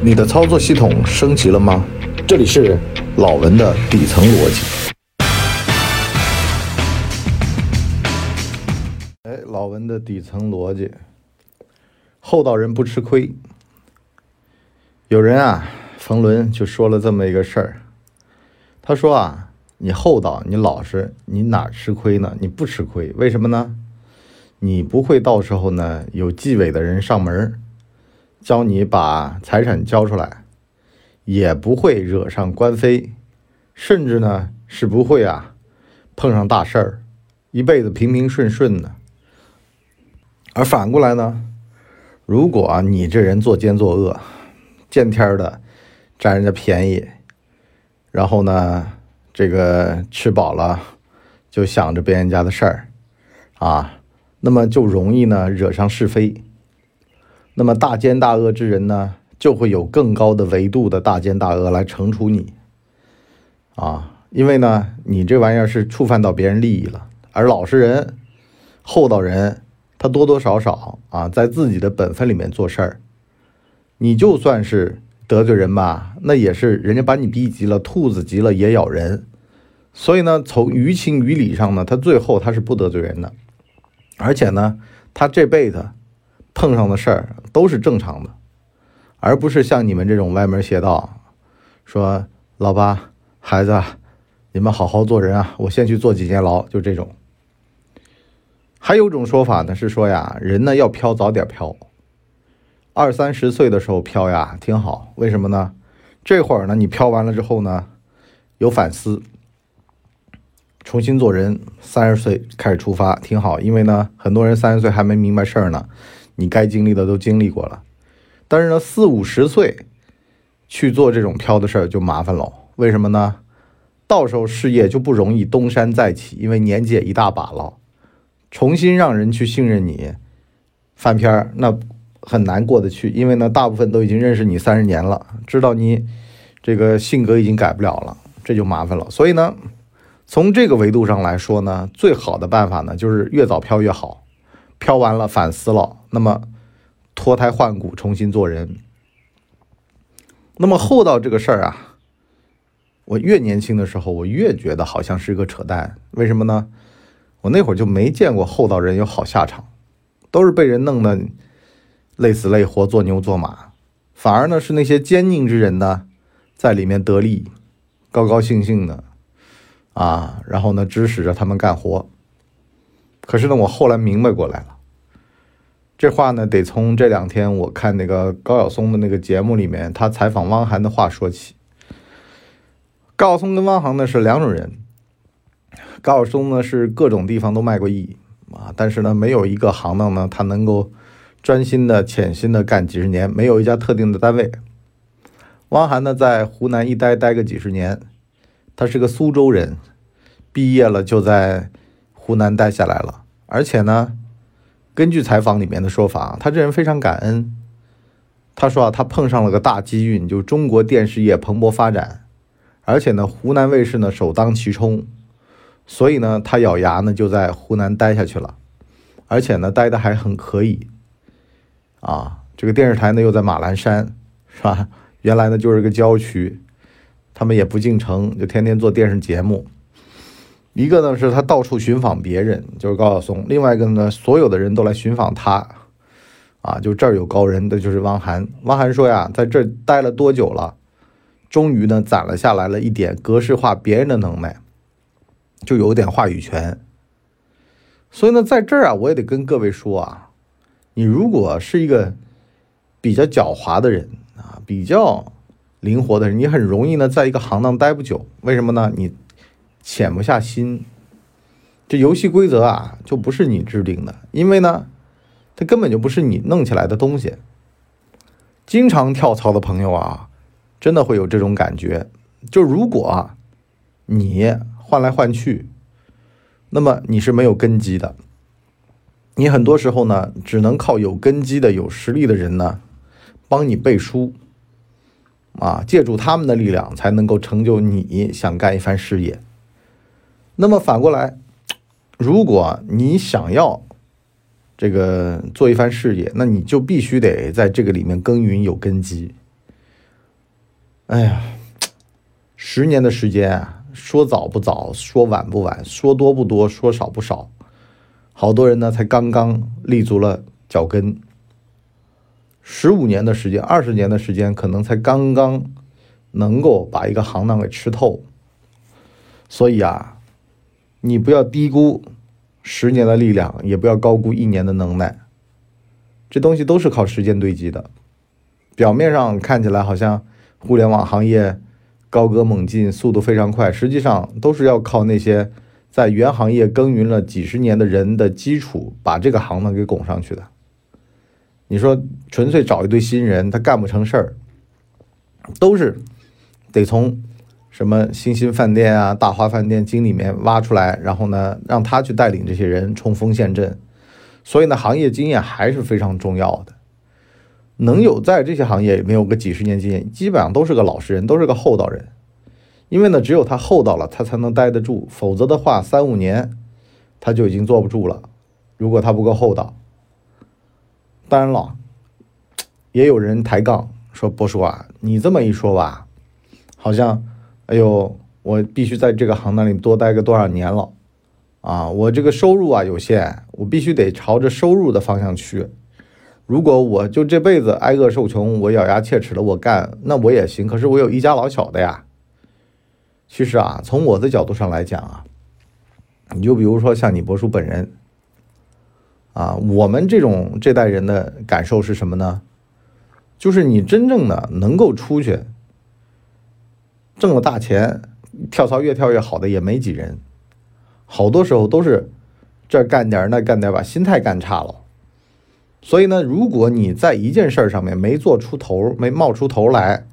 你的操作系统升级了吗？这里是老文的底层逻辑。哎，老文的底层逻辑，厚道人不吃亏。有人啊，冯仑就说了这么一个事儿，他说啊，你厚道，你老实，你哪吃亏呢？你不吃亏，为什么呢？你不会到时候呢，有纪委的人上门教你把财产交出来，也不会惹上官非，甚至呢是不会啊碰上大事儿，一辈子平平顺顺的。而反过来呢，如果你这人作奸作恶，见天的占人家便宜，然后呢这个吃饱了就想着别人家的事儿啊。那么就容易呢惹上是非，那么大奸大恶之人呢，就会有更高的维度的大奸大恶来惩处你，啊，因为呢你这玩意儿是触犯到别人利益了，而老实人、厚道人，他多多少少啊在自己的本分里面做事儿，你就算是得罪人吧，那也是人家把你逼急了，兔子急了也咬人，所以呢从于情于理上呢，他最后他是不得罪人的。而且呢，他这辈子碰上的事儿都是正常的，而不是像你们这种歪门邪道，说老八孩子，你们好好做人啊，我先去坐几年牢，就这种。还有种说法呢，是说呀，人呢要飘早点飘，二三十岁的时候飘呀挺好，为什么呢？这会儿呢你飘完了之后呢，有反思。重新做人，三十岁开始出发挺好，因为呢，很多人三十岁还没明白事儿呢，你该经历的都经历过了。但是呢，四五十岁去做这种飘的事儿就麻烦了，为什么呢？到时候事业就不容易东山再起，因为年纪也一大把了，重新让人去信任你，翻篇儿那很难过得去，因为呢，大部分都已经认识你三十年了，知道你这个性格已经改不了了，这就麻烦了。所以呢。从这个维度上来说呢，最好的办法呢，就是越早飘越好。飘完了反思了，那么脱胎换骨，重新做人。那么厚道这个事儿啊，我越年轻的时候，我越觉得好像是一个扯淡。为什么呢？我那会儿就没见过厚道人有好下场，都是被人弄得累死累活、做牛做马。反而呢，是那些奸佞之人呢，在里面得利，高高兴兴的。啊，然后呢，指使着他们干活。可是呢，我后来明白过来了，这话呢，得从这两天我看那个高晓松的那个节目里面，他采访汪涵的话说起。高晓松跟汪涵呢是两种人。高晓松呢是各种地方都卖过艺啊，但是呢，没有一个行当呢，他能够专心的、潜心的干几十年，没有一家特定的单位。汪涵呢，在湖南一待待个几十年。他是个苏州人，毕业了就在湖南待下来了。而且呢，根据采访里面的说法，他这人非常感恩。他说啊，他碰上了个大机遇，就中国电视业蓬勃发展，而且呢，湖南卫视呢首当其冲，所以呢，他咬牙呢就在湖南待下去了，而且呢，待的还很可以。啊，这个电视台呢又在马栏山，是吧？原来呢就是个郊区。他们也不进城，就天天做电视节目。一个呢是他到处寻访别人，就是高晓松；另外一个呢，所有的人都来寻访他。啊，就这儿有高人，的就是汪涵。汪涵说呀，在这儿待了多久了？终于呢，攒了下来了一点格式化别人的能耐，就有点话语权。所以呢，在这儿啊，我也得跟各位说啊，你如果是一个比较狡猾的人啊，比较。灵活的人，你很容易呢，在一个行当待不久。为什么呢？你潜不下心。这游戏规则啊，就不是你制定的，因为呢，它根本就不是你弄起来的东西。经常跳槽的朋友啊，真的会有这种感觉。就如果啊你换来换去，那么你是没有根基的。你很多时候呢，只能靠有根基的、有实力的人呢，帮你背书。啊，借助他们的力量，才能够成就你想干一番事业。那么反过来，如果你想要这个做一番事业，那你就必须得在这个里面耕耘有根基。哎呀，十年的时间啊，说早不早，说晚不晚，说多不多，说少不少。好多人呢，才刚刚立足了脚跟。十五年的时间，二十年的时间，可能才刚刚能够把一个行当给吃透。所以啊，你不要低估十年的力量，也不要高估一年的能耐。这东西都是靠时间堆积的。表面上看起来好像互联网行业高歌猛进，速度非常快，实际上都是要靠那些在原行业耕耘了几十年的人的基础，把这个行当给拱上去的。你说纯粹找一堆新人，他干不成事儿，都是得从什么星星饭店啊、大华饭店经里面挖出来，然后呢，让他去带领这些人冲锋陷阵。所以呢，行业经验还是非常重要的。能有在这些行业没有个几十年经验，基本上都是个老实人，都是个厚道人。因为呢，只有他厚道了，他才能待得住，否则的话，三五年他就已经坐不住了。如果他不够厚道。当然了，也有人抬杠说：“波叔啊，你这么一说吧，好像，哎呦，我必须在这个行当里多待个多少年了，啊，我这个收入啊有限，我必须得朝着收入的方向去。如果我就这辈子挨饿受穷，我咬牙切齿的我干，那我也行。可是我有一家老小的呀。其实啊，从我的角度上来讲啊，你就比如说像你伯叔本人。”啊，我们这种这代人的感受是什么呢？就是你真正的能够出去挣了大钱，跳槽越跳越好的也没几人，好多时候都是这干点那干点，把心态干差了。所以呢，如果你在一件事上面没做出头，没冒出头来，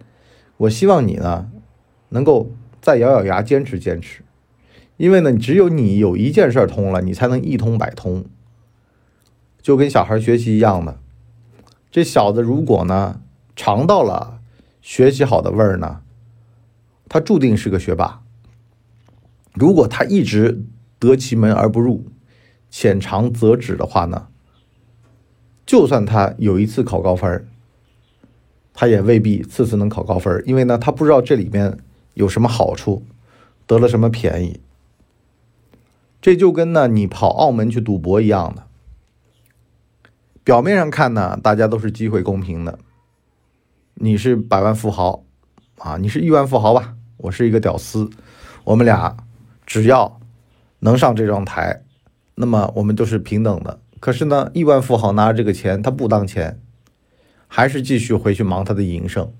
我希望你呢能够再咬咬牙坚持坚持，因为呢，只有你有一件事通了，你才能一通百通。就跟小孩学习一样的，这小子如果呢尝到了学习好的味儿呢，他注定是个学霸。如果他一直得其门而不入，浅尝辄止的话呢，就算他有一次考高分他也未必次次能考高分因为呢他不知道这里面有什么好处，得了什么便宜。这就跟呢你跑澳门去赌博一样的。表面上看呢，大家都是机会公平的。你是百万富豪啊，你是亿万富豪吧？我是一个屌丝，我们俩只要能上这张台，那么我们都是平等的。可是呢，亿万富豪拿着这个钱，他不当钱，还是继续回去忙他的营生。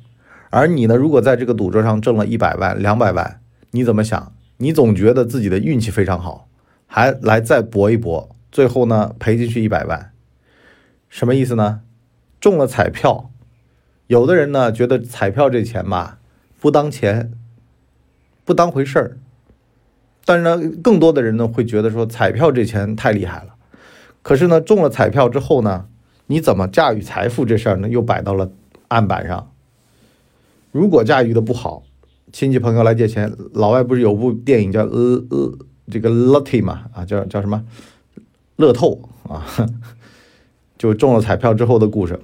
而你呢，如果在这个赌桌上挣了一百万、两百万，你怎么想？你总觉得自己的运气非常好，还来再搏一搏，最后呢赔进去一百万。什么意思呢？中了彩票，有的人呢觉得彩票这钱吧不当钱，不当回事儿。但是呢，更多的人呢会觉得说彩票这钱太厉害了。可是呢，中了彩票之后呢，你怎么驾驭财富这事儿呢又摆到了案板上。如果驾驭的不好，亲戚朋友来借钱，老外不是有部电影叫呃呃这个 Lucky 嘛啊叫叫什么乐透啊。就中了彩票之后的故事，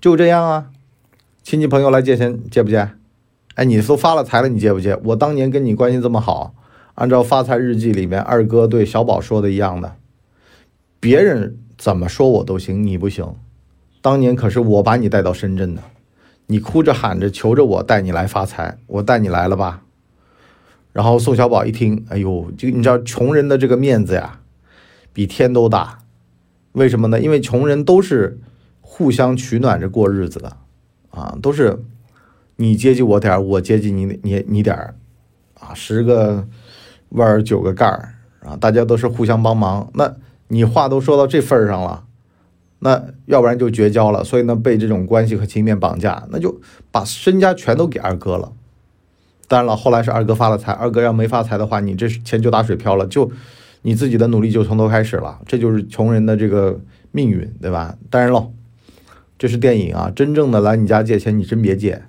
就这样啊。亲戚朋友来借钱，借不借？哎，你都发了财了，你借不借？我当年跟你关系这么好，按照发财日记里面二哥对小宝说的一样的，别人怎么说我都行，你不行。当年可是我把你带到深圳的，你哭着喊着求着我带你来发财，我带你来了吧？然后宋小宝一听，哎呦，就你知道穷人的这个面子呀，比天都大。为什么呢？因为穷人都是互相取暖着过日子的，啊，都是你接济我点儿，我接济你你你点儿，啊，十个弯儿九个盖儿啊，大家都是互相帮忙。那你话都说到这份儿上了，那要不然就绝交了。所以呢，被这种关系和情面绑架，那就把身家全都给二哥了。当然了，后来是二哥发了财，二哥要没发财的话，你这钱就打水漂了，就。你自己的努力就从头开始了，这就是穷人的这个命运，对吧？当然喽，这是电影啊，真正的来你家借钱，你真别借，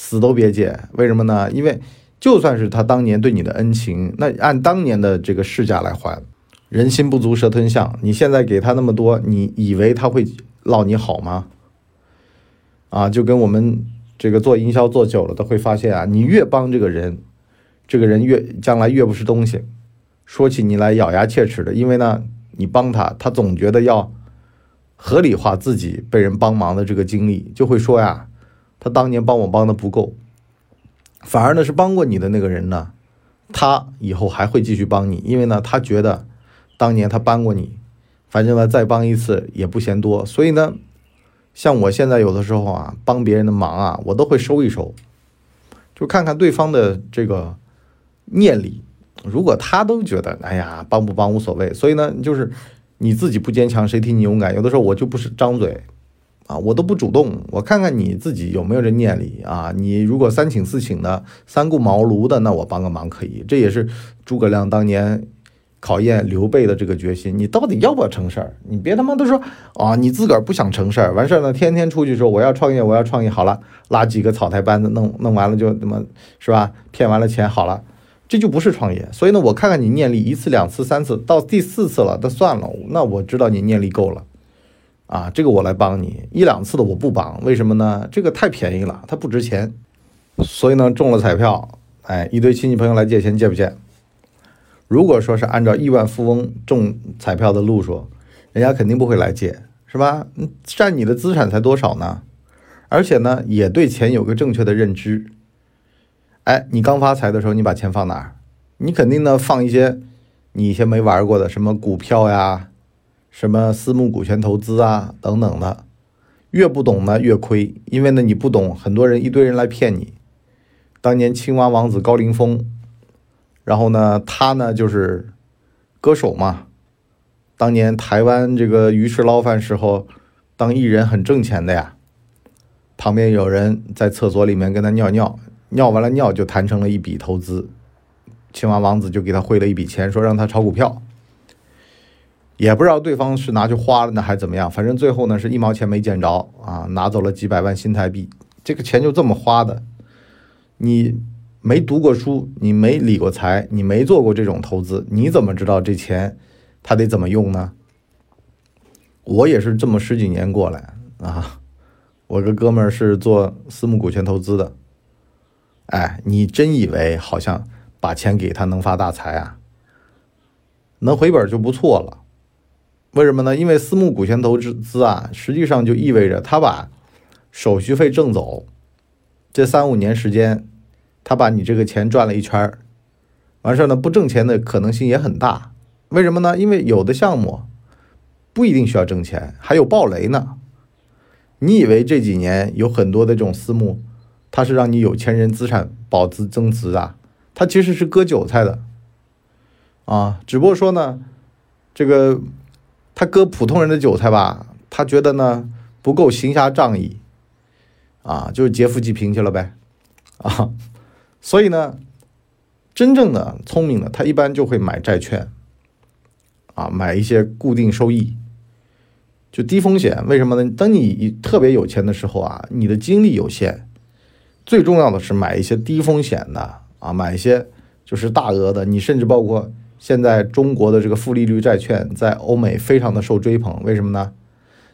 死都别借。为什么呢？因为就算是他当年对你的恩情，那按当年的这个市价来还，人心不足蛇吞象。你现在给他那么多，你以为他会落你好吗？啊，就跟我们这个做营销做久了的会发现啊，你越帮这个人，这个人越将来越不是东西，说起你来咬牙切齿的，因为呢，你帮他，他总觉得要合理化自己被人帮忙的这个经历，就会说呀，当年帮我帮的不够，反而呢是帮过你的那个人呢，他以后还会继续帮你，因为呢，他觉得当年他帮过你，反正呢再帮一次也不嫌多，所以呢。像我现在有的时候啊，帮别人的忙啊，我都会收一收，就看看对方的这个念力。如果他都觉得，哎呀，帮不帮无所谓，所以呢，就是你自己不坚强，谁替你勇敢？有的时候我就不是张嘴啊，我都不主动，我看看你自己有没有这念力啊。你如果三请四请的，三顾茅庐的，那我帮个忙可以。这也是诸葛亮当年。考验刘备的这个决心，你到底要不要成事儿？你别他妈都说啊，你自个儿不想成事儿，完事儿呢，天天出去说我要创业，我要创业，好了，拉几个草台班子，弄弄完了就他妈是吧？骗完了钱，好了，这就不是创业。所以呢，我看看你念力一次、两次、三次，到第四次了，那算了，那我知道你念力够了啊，这个我来帮你。一两次的我不帮，为什么呢？这个太便宜了，它不值钱。所以呢，中了彩票，哎，一堆亲戚朋友来借钱，借不借？如果说是按照亿万富翁中彩票的路数，人家肯定不会来借，是吧？占你的资产才多少呢？而且呢，也对钱有个正确的认知。哎，你刚发财的时候，你把钱放哪儿？你肯定呢放一些你以前没玩过的，什么股票呀，什么私募股权投资啊等等的。越不懂呢越亏，因为呢你不懂，很多人一堆人来骗你。当年青蛙王子高凌风。然后呢，他呢就是歌手嘛。当年台湾这个鱼翅捞饭时候，当艺人很挣钱的呀。旁边有人在厕所里面跟他尿尿，尿完了尿就谈成了一笔投资。青蛙王子就给他汇了一笔钱，说让他炒股票。也不知道对方是拿去花了呢，还是怎么样。反正最后呢是一毛钱没捡着啊，拿走了几百万新台币。这个钱就这么花的，你。没读过书，你没理过财，你没做过这种投资，你怎么知道这钱他得怎么用呢？我也是这么十几年过来啊，我个哥们儿是做私募股权投资的，哎，你真以为好像把钱给他能发大财啊？能回本就不错了。为什么呢？因为私募股权投资资啊，实际上就意味着他把手续费挣走，这三五年时间。他把你这个钱赚了一圈儿，完事儿呢，不挣钱的可能性也很大。为什么呢？因为有的项目不一定需要挣钱，还有暴雷呢。你以为这几年有很多的这种私募，它是让你有钱人资产保值增值啊？它其实是割韭菜的啊。只不过说呢，这个他割普通人的韭菜吧，他觉得呢不够行侠仗义啊，就是劫富济贫去了呗啊。所以呢，真正的聪明的，他一般就会买债券，啊，买一些固定收益，就低风险。为什么呢？当你特别有钱的时候啊，你的精力有限，最重要的是买一些低风险的啊，买一些就是大额的。你甚至包括现在中国的这个负利率债券，在欧美非常的受追捧。为什么呢？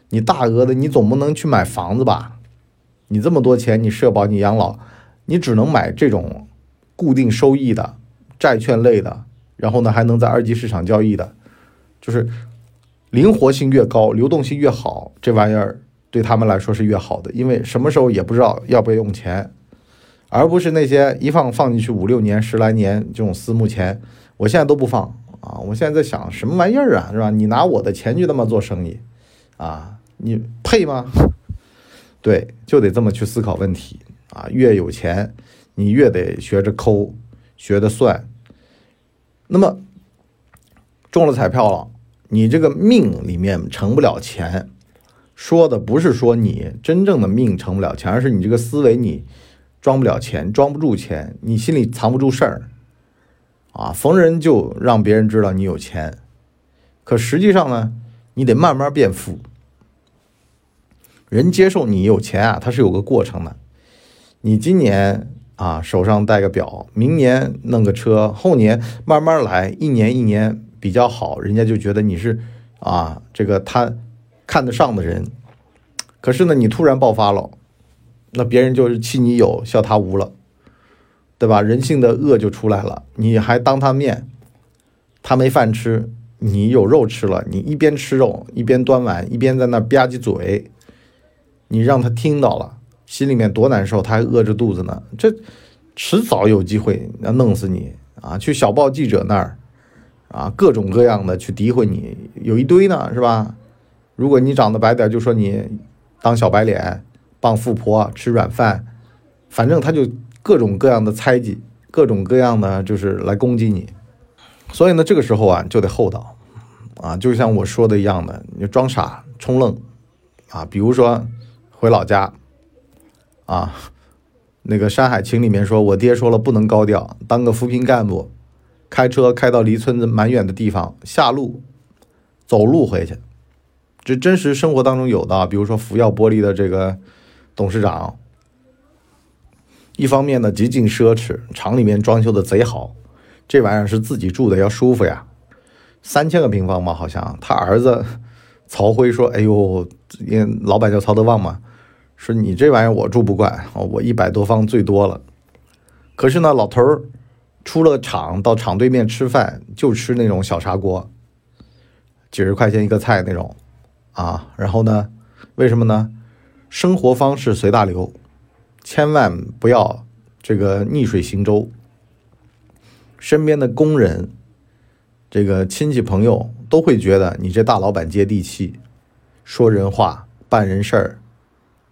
你大额的，你总不能去买房子吧？你这么多钱，你社保，你养老。你只能买这种固定收益的债券类的，然后呢还能在二级市场交易的，就是灵活性越高，流动性越好，这玩意儿对他们来说是越好的，因为什么时候也不知道要不要用钱，而不是那些一放放进去五六年、十来年这种私募钱，我现在都不放啊！我现在在想什么玩意儿啊，是吧？你拿我的钱去他妈做生意啊？你配吗？对，就得这么去思考问题。啊，越有钱，你越得学着抠，学着算。那么中了彩票了，你这个命里面成不了钱，说的不是说你真正的命成不了钱，而是你这个思维你装不了钱，装不住钱，你心里藏不住事儿。啊，逢人就让别人知道你有钱，可实际上呢，你得慢慢变富。人接受你有钱啊，它是有个过程的。你今年啊手上戴个表，明年弄个车，后年慢慢来，一年一年比较好，人家就觉得你是啊这个他看得上的人。可是呢，你突然爆发了，那别人就是欺你有，笑他无了，对吧？人性的恶就出来了。你还当他面，他没饭吃，你有肉吃了，你一边吃肉一边端碗，一边在那吧唧嘴，你让他听到了，心里面多难受，他还饿着肚子呢。这迟早有机会要弄死你啊！去小报记者那儿啊，各种各样的去诋毁你，有一堆呢，是吧？如果你长得白点，就说你当小白脸。傍富婆吃软饭，反正他就各种各样的猜忌，各种各样的就是来攻击你。所以呢，这个时候啊，就得厚道啊，就像我说的一样的，你装傻充愣啊。比如说回老家啊，那个《山海情》里面说，我爹说了不能高调，当个扶贫干部，开车开到离村子蛮远的地方，下路走路回去。这真实生活当中有的，比如说福耀玻璃的这个。董事长，一方面呢极尽奢侈，厂里面装修的贼好，这玩意儿是自己住的要舒服呀，三千个平方嘛，好像他儿子曹辉说：“哎呦，因老板叫曹德旺嘛，说你这玩意儿我住不惯，我一百多方最多了。可是呢，老头儿出了厂到厂对面吃饭，就吃那种小砂锅，几十块钱一个菜那种。啊，然后呢，为什么呢？”生活方式随大流，千万不要这个逆水行舟。身边的工人、这个亲戚朋友都会觉得你这大老板接地气，说人话、办人事儿，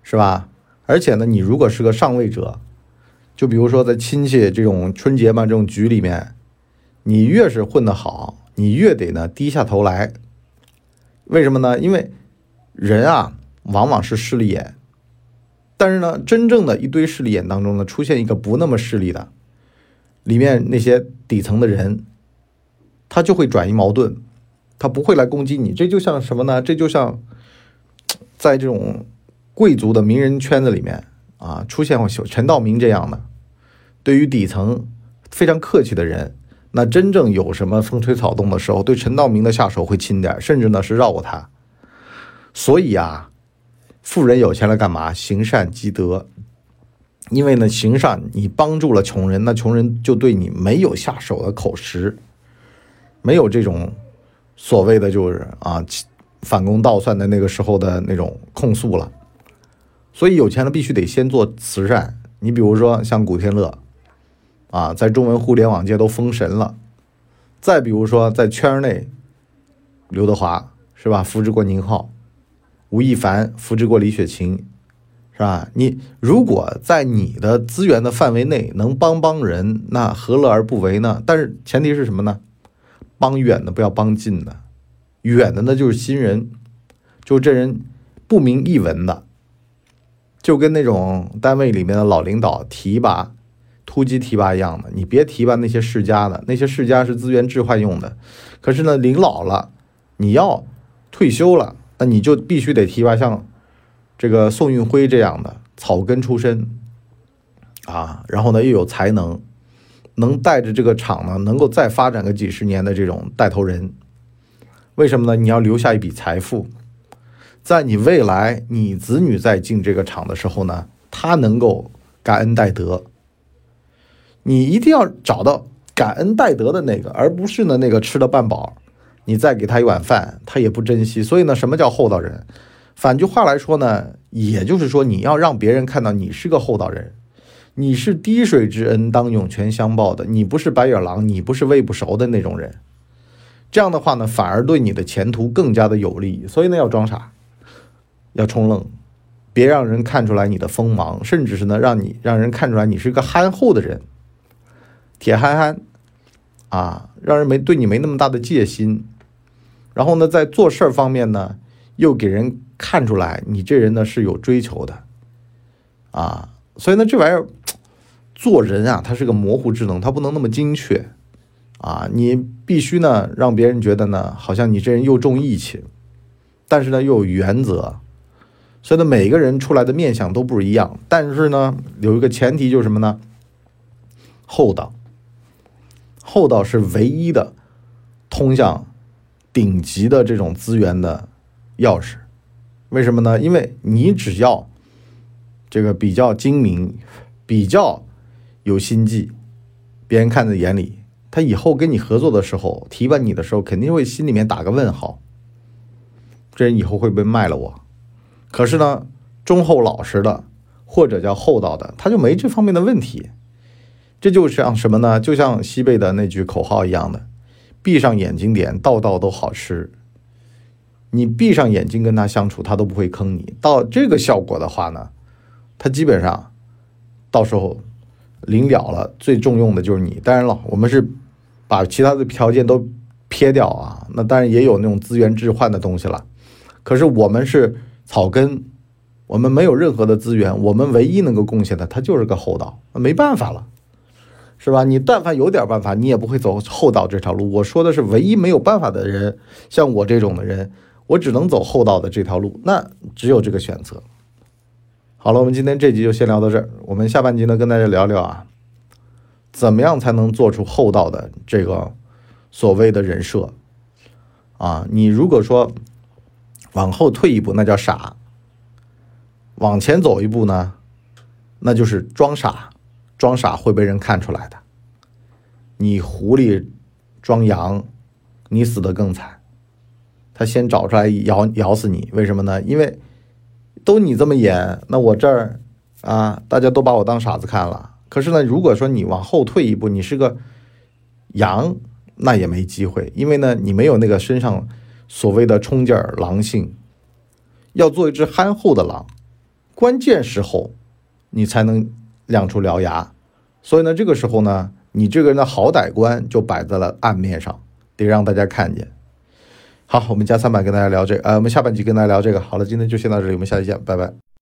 是吧？而且呢，你如果是个上位者，就比如说在亲戚这种春节嘛这种局里面，你越是混得好，你越得呢低下头来。为什么呢？因为人啊。往往是势利眼，但是呢，真正的一堆势利眼当中呢，出现一个不那么势利的，里面那些底层的人，他就会转移矛盾，他不会来攻击你。这就像什么呢？这就像在这种贵族的名人圈子里面啊，出现过陈道明这样的，对于底层非常客气的人，那真正有什么风吹草动的时候，对陈道明的下手会轻点，甚至呢是绕过他。所以啊。富人有钱了干嘛？行善积德，因为呢，行善你帮助了穷人，那穷人就对你没有下手的口实，没有这种所谓的就是啊反攻倒算的那个时候的那种控诉了。所以有钱了必须得先做慈善。你比如说像古天乐啊，在中文互联网界都封神了。再比如说在圈内，刘德华是吧？扶植过宁浩。吴亦凡扶植过李雪琴，是吧？你如果在你的资源的范围内能帮帮人，那何乐而不为呢？但是前提是什么呢？帮远的不要帮近的，远的呢就是新人，就这人不明一文的，就跟那种单位里面的老领导提拔、突击提拔一样的。你别提拔那些世家的，那些世家是资源置换用的。可是呢，领老了，你要退休了。那你就必须得提拔像这个宋运辉这样的草根出身啊，然后呢又有才能，能带着这个厂呢能够再发展个几十年的这种带头人。为什么呢？你要留下一笔财富，在你未来你子女在进这个厂的时候呢，他能够感恩戴德。你一定要找到感恩戴德的那个，而不是呢那个吃了半饱。你再给他一碗饭，他也不珍惜。所以呢，什么叫厚道人？反句话来说呢，也就是说，你要让别人看到你是个厚道人，你是滴水之恩当涌泉相报的，你不是白眼狼，你不是喂不熟的那种人。这样的话呢，反而对你的前途更加的有利。所以呢，要装傻，要冲愣，别让人看出来你的锋芒，甚至是呢，让你让人看出来你是个憨厚的人，铁憨憨啊，让人没对你没那么大的戒心。然后呢，在做事方面呢，又给人看出来你这人呢是有追求的，啊，所以呢，这玩意儿做人啊，它是个模糊智能，它不能那么精确，啊，你必须呢让别人觉得呢，好像你这人又重义气，但是呢又有原则，所以呢，每个人出来的面相都不一样，但是呢，有一个前提就是什么呢？厚道，厚道是唯一的通向。顶级的这种资源的钥匙，为什么呢？因为你只要这个比较精明，比较有心计，别人看在眼里，他以后跟你合作的时候，提拔你的时候，肯定会心里面打个问号。这人以后会不会卖了我？可是呢，忠厚老实的，或者叫厚道的，他就没这方面的问题。这就像什么呢？就像西贝的那句口号一样的：闭上眼睛点，道道都好吃。你闭上眼睛跟他相处，他都不会坑你。到这个效果的话呢，他基本上到时候临了了，最重用的就是你。当然了，我们是把其他的条件都撇掉啊。那当然也有那种资源置换的东西了。可是我们是草根，我们没有任何的资源，我们唯一能够贡献的，他就是个厚道。没办法了，是吧？你但凡有点办法，你也不会走厚道这条路。我说的是唯一没有办法的人，像我这种的人，我只能走厚道的这条路。那只有这个选择。好了，我们今天这集就先聊到这儿。我们下半集呢，跟大家聊聊啊，怎么样才能做出厚道的这个所谓的人设啊？你如果说。往后退一步，那叫傻；往前走一步呢，那就是装傻。装傻会被人看出来的。你狐狸装羊，你死的更惨。他先找出来咬咬死你，为什么呢？因为都你这么演，那我这儿啊，大家都把我当傻子看了。可是呢，如果说你往后退一步，你是个羊，那也没机会，因为呢，你没有那个身上。所谓的冲劲儿、狼性，要做一只憨厚的狼，关键时候你才能亮出獠牙。所以呢，这个时候呢，你这个人的好歹观就摆在了案面上，得让大家看见。好，我们加三百跟大家聊这，呃，我们下半集跟大家聊这个。好了，今天就先到这里，我们下期见，拜拜。